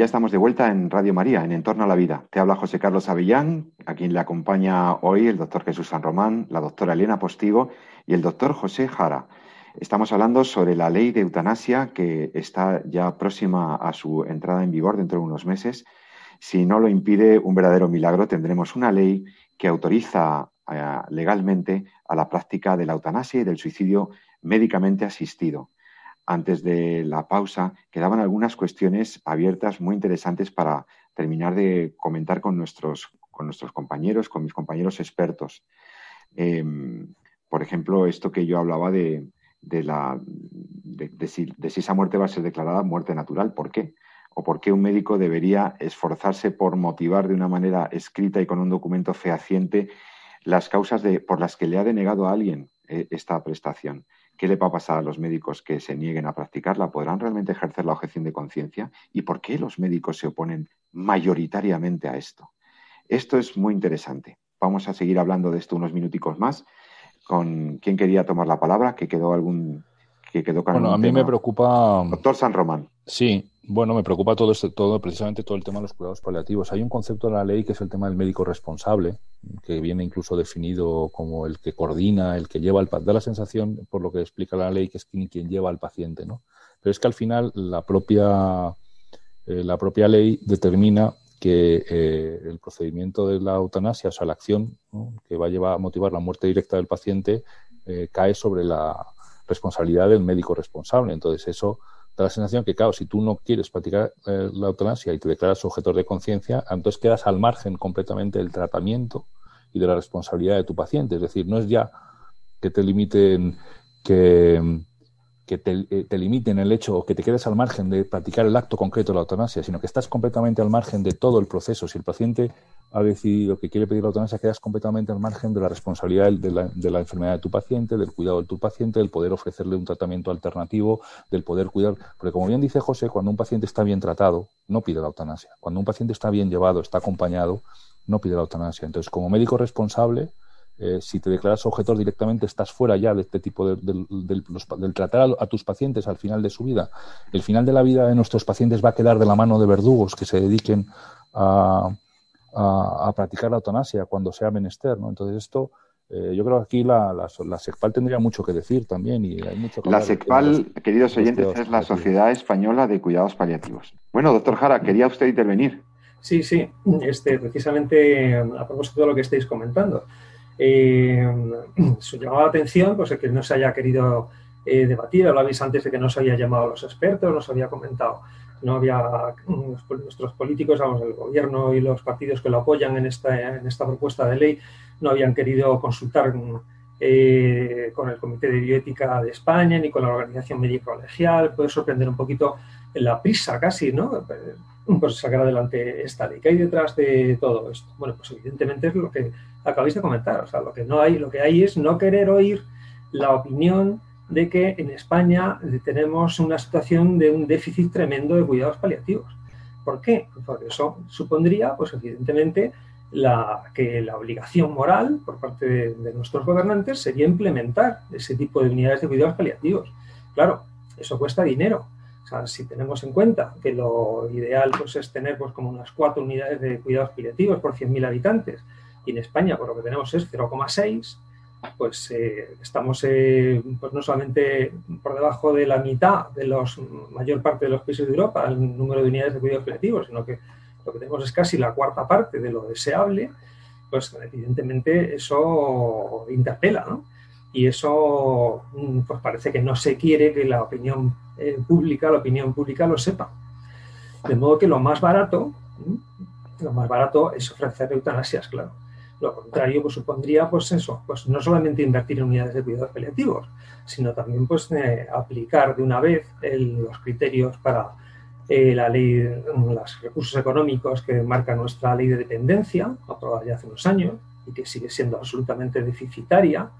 Ya estamos de vuelta en Radio María, en Entorno a la Vida. Te habla José Carlos Avellán, a quien le acompaña hoy el doctor Jesús San Román, la doctora Elena Postigo y el doctor José Jara. Estamos hablando sobre la ley de eutanasia que está ya próxima a su entrada en vigor dentro de unos meses. Si no lo impide un verdadero milagro, tendremos una ley que autoriza eh, legalmente a la práctica de la eutanasia y del suicidio médicamente asistido antes de la pausa, quedaban algunas cuestiones abiertas muy interesantes para terminar de comentar con nuestros, con nuestros compañeros, con mis compañeros expertos. Em, por ejemplo, esto que yo hablaba de, la, de, si, esa muerte va a ser declarada muerte natural. ¿Por qué? ¿O por qué un médico debería esforzarse por motivar de una manera escrita y con un documento fehaciente las causas de, por las que le ha denegado a alguien eh, esta prestación? ¿Qué le va a pasar a los médicos que se nieguen a practicarla? ¿Podrán realmente ejercer la objeción de conciencia? ¿Y por qué los médicos se oponen mayoritariamente a esto? Esto es muy interesante. Vamos a seguir hablando de esto unos minuticos más. ¿Con quién quería tomar la palabra? ¿Que quedó algún que quedó Bueno, a mí me preocupa. Doctor San Román. Sí, bueno, me preocupa todo este, todo, precisamente todo el tema de los cuidados paliativos. Hay un concepto en la ley que es el tema del médico responsable, que viene incluso definido como el que coordina, el que lleva al da la sensación, por lo que explica la ley, que es quien, quien lleva al paciente, ¿no? Pero es que al final la propia, eh, la propia ley determina que eh, el procedimiento de la eutanasia, o sea, la acción que va a llevar a motivar la muerte directa del paciente, eh, cae sobre la responsabilidad del médico responsable. Entonces, eso da la sensación que, claro, si tú no quieres practicar eh, la eutanasia y te declaras sujetor de conciencia, entonces quedas al margen completamente del tratamiento y de la responsabilidad de tu paciente. Es decir, no es ya que te limiten, que, eh, te, limiten el hecho o que te quedes al margen de practicar el acto concreto de la eutanasia, sino que estás completamente al margen de todo el proceso. Si el paciente ha decidido que quiere pedir la eutanasia, quedas completamente al margen de la responsabilidad de la, enfermedad de tu paciente, del cuidado de tu paciente, del poder ofrecerle un tratamiento alternativo, del poder cuidar. Porque como bien dice José, cuando un paciente está bien tratado, no pide la eutanasia. Cuando un paciente está bien llevado, está acompañado, no pide la eutanasia. Entonces, como médico responsable, eh, si te declaras objetor directamente, estás fuera ya de este tipo de, del tratar a, tus pacientes al final de su vida. El final de la vida de nuestros pacientes va a quedar de la mano de verdugos que se dediquen a, a, practicar la eutanasia cuando sea menester. ¿no? Entonces, esto. Eh, yo creo que aquí la, la, SECPAL tendría mucho que decir también y hay mucho La SECPAL, queridos oyentes, es la Sociedad Española de Cuidados Paliativos. Bueno, doctor Jara, quería usted intervenir. Sí, sí, este, precisamente a propósito de lo que estáis comentando. Eh, se llamaba la atención pues, que no se haya querido eh, debatir. Hablabais antes de que no se había llamado a los expertos, no se había comentado. No había nuestros políticos, vamos, el gobierno y los partidos que lo apoyan en esta, en esta propuesta de ley no habían querido consultar eh, con el Comité de Bioética de España ni con la Organización Médica Colegial. Puede sorprender un poquito la prisa casi, ¿no? Pues sacar adelante esta ley. ¿Qué hay detrás de todo esto? Bueno, pues evidentemente es lo que acabáis de comentar. O sea, lo que no hay, lo que hay es no querer oír la opinión de que en España tenemos una situación de un déficit tremendo de cuidados paliativos. ¿Por qué? Porque eso supondría, pues evidentemente, la, que la obligación moral por parte de, nuestros gobernantes sería implementar ese tipo de unidades de cuidados paliativos. Claro, eso cuesta dinero si tenemos en cuenta que lo ideal pues, es tener pues, como unas cuatro unidades de cuidados paliativos por 100.000 habitantes, y en España lo que tenemos es 0,6, pues eh, estamos eh, pues no solamente por debajo de la mitad de la mayor parte de los países de Europa, el número de unidades de cuidados paliativos, sino que lo que tenemos es casi la cuarta parte de lo deseable, pues evidentemente eso interpela, ¿no? y eso mm, pues parece que no se quiere que la opinión eh, pública, la opinión pública lo sepa. De modo que lo más barato, lo más barato es ofrecer eutanasias, claro. Lo contrario, pues supondría, pues eso, pues no solamente invertir en unidades de cuidados paliativos, sino también, pues, eh, aplicar de una vez los criterios para eh, la ley, los recursos económicos que marca nuestra ley de dependencia, aprobada ya hace unos años y que sigue siendo absolutamente deficitaria,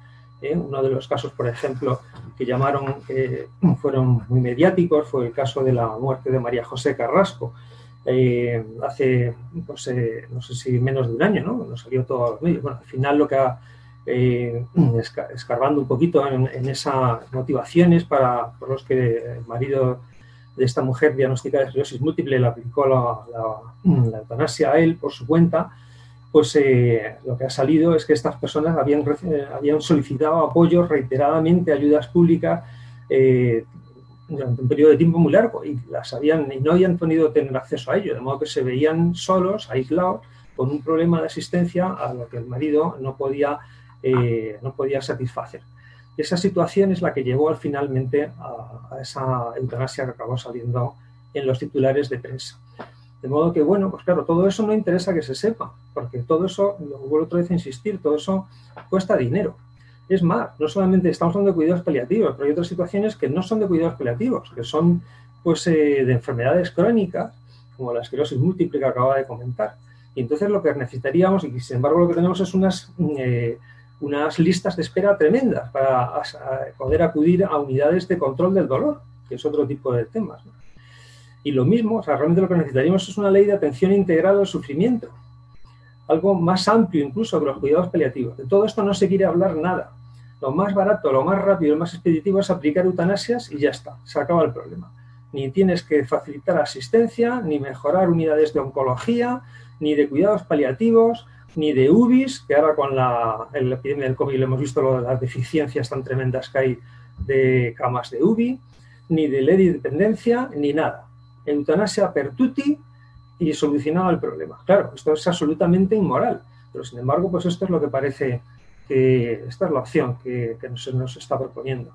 ¿eh? Uno de los casos, por ejemplo, que llamaron, fueron muy mediáticos, fue el caso de la muerte de María José Carrasco. Eh, hace, pues, eh, no sé si menos de un año, ¿no? Nos salió todo los medios. Bueno, al final lo que ha, escarbando un poquito en, esas motivaciones para, por los que el marido de esta mujer diagnosticada de esclerosis múltiple le aplicó la, la, eutanasia a él por su cuenta, pues eh, lo que ha salido es que estas personas habían, eh, habían solicitado apoyo reiteradamente, ayudas públicas, eh, durante un periodo de tiempo muy largo y, las habían, y no habían podido tener acceso a ello, de modo que se veían solos, aislados, con un problema de asistencia a lo que el marido no podía, no podía satisfacer. Esa situación es la que llevó al finalmente a, a esa eutanasia que acabó saliendo en los titulares de prensa. De modo que, bueno, pues claro, todo eso no interesa que se sepa, porque todo eso, lo vuelvo otra vez a insistir, todo eso cuesta dinero. Es más, no solamente estamos hablando de cuidados paliativos, pero hay otras situaciones que no son de cuidados paliativos, que son pues eh, de enfermedades crónicas, como la esclerosis múltiple que acaba de comentar. Y entonces lo que necesitaríamos, y sin embargo lo que tenemos es unas, eh, unas listas de espera tremendas para poder acudir a unidades de control del dolor, que es otro tipo de temas. Y lo mismo, o sea, realmente lo que necesitaríamos es una ley de atención integral al sufrimiento, algo más amplio incluso que los cuidados paliativos. De todo esto no se quiere hablar nada. Lo más barato, lo más rápido, lo más expeditivo es aplicar eutanasias y ya está, se acaba el problema. Ni tienes que facilitar asistencia, ni mejorar unidades de oncología, ni de cuidados paliativos, ni de UBIs, que ahora con la, epidemia del COVID le hemos visto las deficiencias tan tremendas que hay de camas de UBI, ni de ley de dependencia, ni nada eutanasia per tutti y solucionaba el problema. Claro, esto es absolutamente inmoral, pero sin embargo, pues esto es lo que parece esta es la opción que, que nos, nos está proponiendo.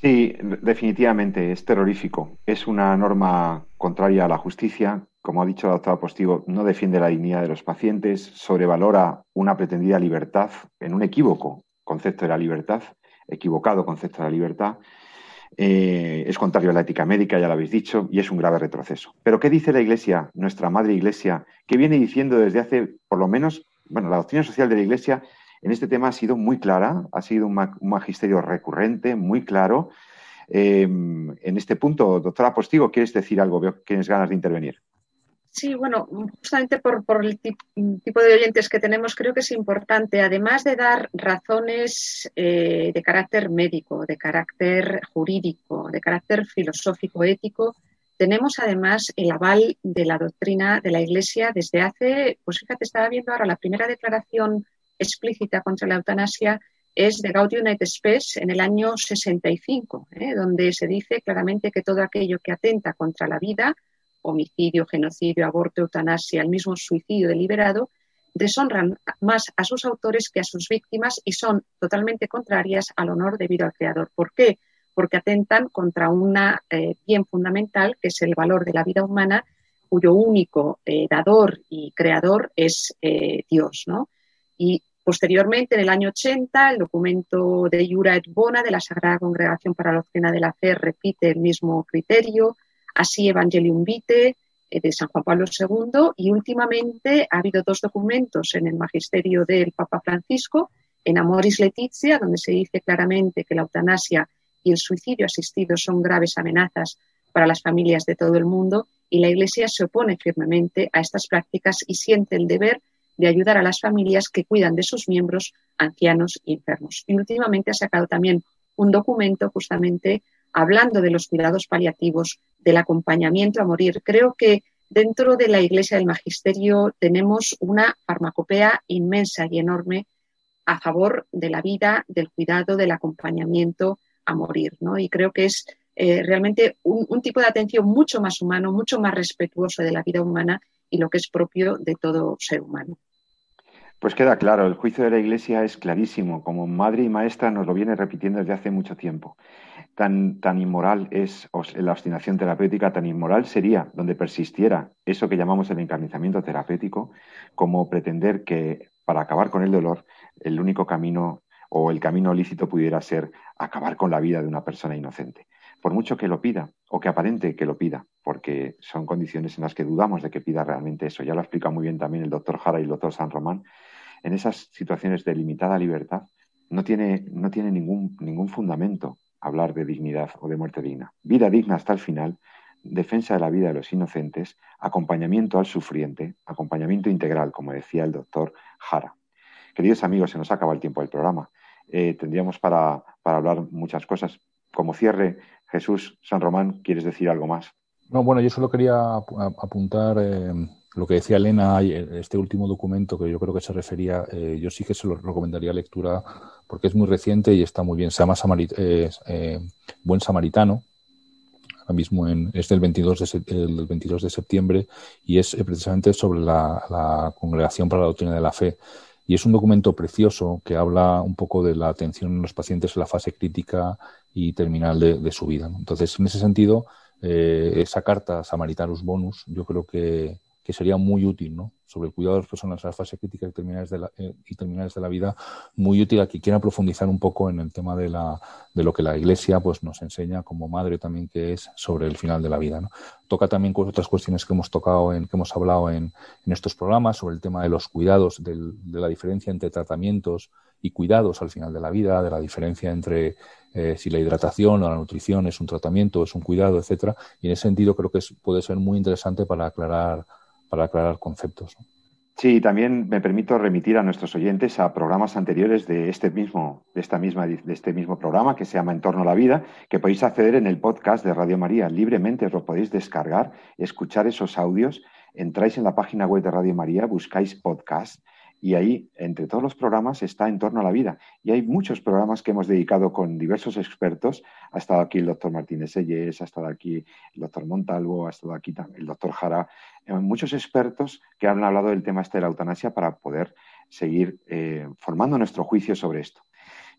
Sí, definitivamente es terrorífico. Es una norma contraria a la justicia. Como ha dicho la doctora Postigo, no defiende la dignidad de los pacientes, sobrevalora una pretendida libertad en un equívoco concepto de la libertad, equivocado concepto de la libertad, eh, es contrario a la ética médica, ya lo habéis dicho, y es un grave retroceso. Pero ¿qué dice la Iglesia, nuestra madre Iglesia, que viene diciendo desde hace, por lo menos, bueno, la doctrina social de la Iglesia en este tema ha sido muy clara, ha sido un, magisterio recurrente, muy claro. Em, en este punto, doctora Postigo, ¿quieres decir algo? ¿Tienes ganas de intervenir? Sí, bueno, justamente por, el tipo de oyentes que tenemos, creo que es importante, además de dar razones eh, de carácter médico, de carácter jurídico, de carácter filosófico, ético, tenemos además el aval de la doctrina de la Iglesia desde hace, pues fíjate, estaba viendo ahora la primera declaración explícita contra la eutanasia es de Gaudium et Spes en el año 65, ¿eh? donde se dice claramente que todo aquello que atenta contra la vida, homicidio, genocidio, aborto, eutanasia, el mismo suicidio deliberado, deshonran más a sus autores que a sus víctimas y son totalmente contrarias al honor debido al Creador. ¿Por qué? porque atentan contra un eh, bien fundamental que es el valor de la vida humana, cuyo único eh, dador y creador es eh, Dios. Y posteriormente, en el año 80, el documento de Jura et Bona de la Sagrada Congregación para la Doctrina de la Fe repite el mismo criterio, así Evangelium Vitae de San Juan Pablo II y últimamente ha habido dos documentos en el magisterio del Papa Francisco, en Amoris Letizia, donde se dice claramente que la eutanasia y el suicidio asistido son graves amenazas para las familias de todo el mundo y la Iglesia se opone firmemente a estas prácticas y siente el deber de ayudar a las familias que cuidan de sus miembros ancianos y enfermos. Y últimamente ha sacado también un documento justamente hablando de los cuidados paliativos, del acompañamiento a morir. Creo que dentro de la Iglesia del Magisterio tenemos una farmacopea inmensa y enorme a favor de la vida, del cuidado, del acompañamiento a morir, ¿no? Y creo que es eh, realmente un, tipo de atención mucho más humano, mucho más respetuoso de la vida humana y lo que es propio de todo ser humano. Pues queda claro, el juicio de la Iglesia es clarísimo, como madre y maestra nos lo viene repitiendo desde hace mucho tiempo. Tan, tan inmoral es la obstinación terapéutica, tan inmoral sería donde persistiera eso que llamamos el encarnizamiento terapéutico, como pretender que para acabar con el dolor el único camino o el camino lícito pudiera ser acabar con la vida de una persona inocente. Por mucho que lo pida o que aparente que lo pida, porque son condiciones en las que dudamos de que pida realmente eso. Ya lo explica muy bien también el doctor Jara y el doctor San Román. En esas situaciones de limitada libertad no tiene, no tiene ningún, ningún fundamento hablar de dignidad o de muerte digna. Vida digna hasta el final, defensa de la vida de los inocentes, acompañamiento al sufriente, acompañamiento integral, como decía el doctor Jara. Queridos amigos, se nos acaba el tiempo del programa. Eh, tendríamos para, hablar muchas cosas. Como cierre, Jesús San Román, ¿quieres decir algo más? No, bueno, yo solo quería apuntar eh, lo que decía Elena, este último documento que yo creo que se refería, eh, yo sí que se lo recomendaría lectura porque es muy reciente y está muy bien. Se llama Buen Samaritano, ahora mismo en, es del 22 de, 22 de septiembre y es precisamente sobre la Congregación para la Doctrina de la Fe. Y es un documento precioso que habla un poco de la atención en los pacientes en la fase crítica y terminal de, su vida. Entonces, en ese sentido, eh, esa carta Samaritanus Bonus yo creo que, que sería muy útil, ¿no? Sobre el cuidado de las personas en la fase crítica y terminales de la, eh, y terminales de la vida, muy útil a quien quiera profundizar un poco en el tema de, la, de lo que la Iglesia pues, nos enseña como madre también que es sobre el final de la vida. ¿no? Toca también otras cuestiones que hemos tocado, en, que hemos hablado en, en estos programas, sobre el tema de los cuidados, del, de la diferencia entre tratamientos y cuidados al final de la vida, de la diferencia entre eh, si la hidratación o la nutrición es un tratamiento, es un cuidado, etcétera. Y en ese sentido creo que puede ser muy interesante para aclarar para aclarar conceptos. Sí, también me permito remitir a nuestros oyentes a programas anteriores de este mismo, de esta misma, de este mismo programa que se llama Entorno a la Vida, que podéis acceder en el podcast de Radio María libremente, os lo podéis descargar, escuchar esos audios, entráis en la página web de Radio María, buscáis podcast y ahí, entre todos los programas, está en torno a la vida. Y hay muchos programas que hemos dedicado con diversos expertos. Ha estado aquí el doctor Martínez Selles, ha estado aquí el doctor Montalvo, ha estado aquí el doctor Jara. Eh, muchos expertos que han hablado del tema este de la eutanasia para poder seguir eh, formando nuestro juicio sobre esto.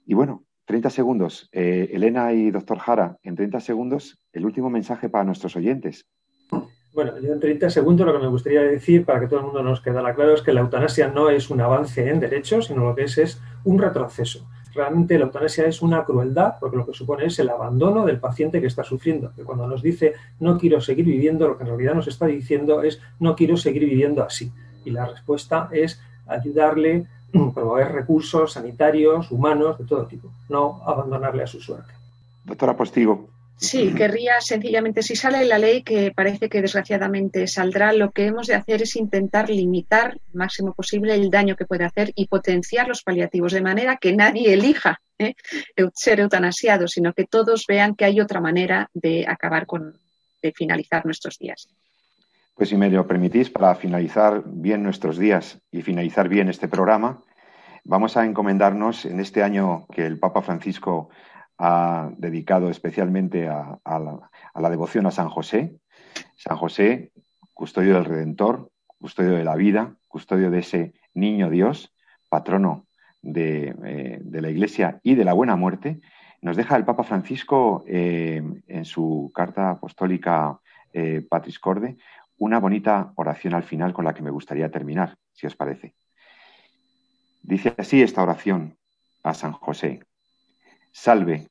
Y bueno, 30 segundos. Eh, Elena y doctor Jara, en 30 segundos, el último mensaje para nuestros oyentes. Bueno, yo en 30 segundos lo que me gustaría decir para que todo el mundo nos quedara claro es que la eutanasia no es un avance en derechos, sino lo que es es un retroceso. realmente la eutanasia es una crueldad, porque lo que supone es el abandono del paciente que está sufriendo, que cuando nos dice no quiero seguir viviendo, lo que en realidad nos está diciendo es no quiero seguir viviendo así. Y la respuesta es ayudarle, promover recursos sanitarios, humanos, de todo tipo, no abandonarle a su suerte. Doctora Postigo, Sí, querría sencillamente, si sale la ley, que parece que desgraciadamente saldrá, lo que hemos de hacer es intentar limitar el máximo posible el daño que puede hacer y potenciar los paliativos, de manera que nadie elija ¿eh? ser eutanasiado, sino que todos vean que hay otra manera de acabar con, de finalizar nuestros días. Pues si me lo permitís, para finalizar bien nuestros días y finalizar bien este programa, vamos a encomendarnos en este año que el Papa Francisco ha dedicado especialmente a, la, devoción a San José. San José, custodio del Redentor, custodio de la vida, custodio de ese niño Dios, patrono de, eh, la Iglesia y de la buena muerte, nos deja el Papa Francisco eh, en su carta apostólica eh, Patris Corde una bonita oración al final con la que me gustaría terminar, si os parece. Dice así esta oración a San José. Salve,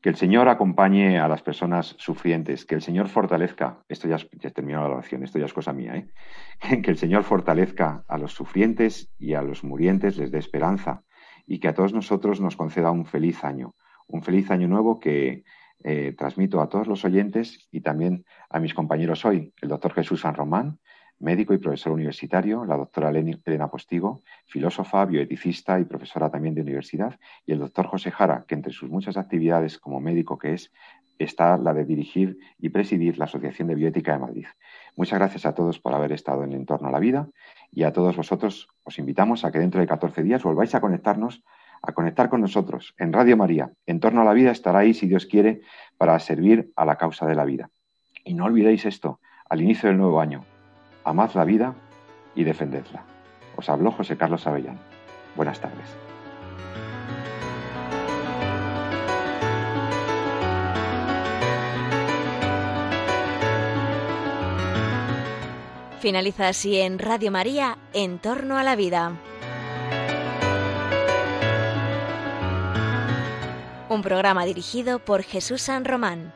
Que el Señor acompañe a las personas sufrientes, que el Señor fortalezca, esto ya, ya terminó la oración, esto ya es cosa mía, ¿eh? que el Señor fortalezca a los sufrientes y a los murientes, les dé esperanza y que a todos nosotros nos conceda un feliz año, un feliz año nuevo que eh, transmito a todos los oyentes y también a mis compañeros hoy, el doctor Jesús San Román, médico y profesor universitario, la doctora Elena Postigo, filósofa, bioeticista y profesora también de universidad, y el doctor José Jara, que entre sus muchas actividades como médico que es, está la de dirigir y presidir la Asociación de Bioética de Madrid. Muchas gracias a todos por haber estado en Entorno a la Vida y a todos vosotros os invitamos a que dentro de 14 días volváis a conectarnos a conectar con nosotros en Radio María. En torno a la vida estará ahí, si Dios quiere, para servir a la causa de la vida. Y no olvidéis esto, al inicio del nuevo año, amad la vida y defendedla. Os habló José Carlos Avellán. Buenas tardes. Finaliza así en Radio María, En torno a la vida. Un programa dirigido por Jesús San Román.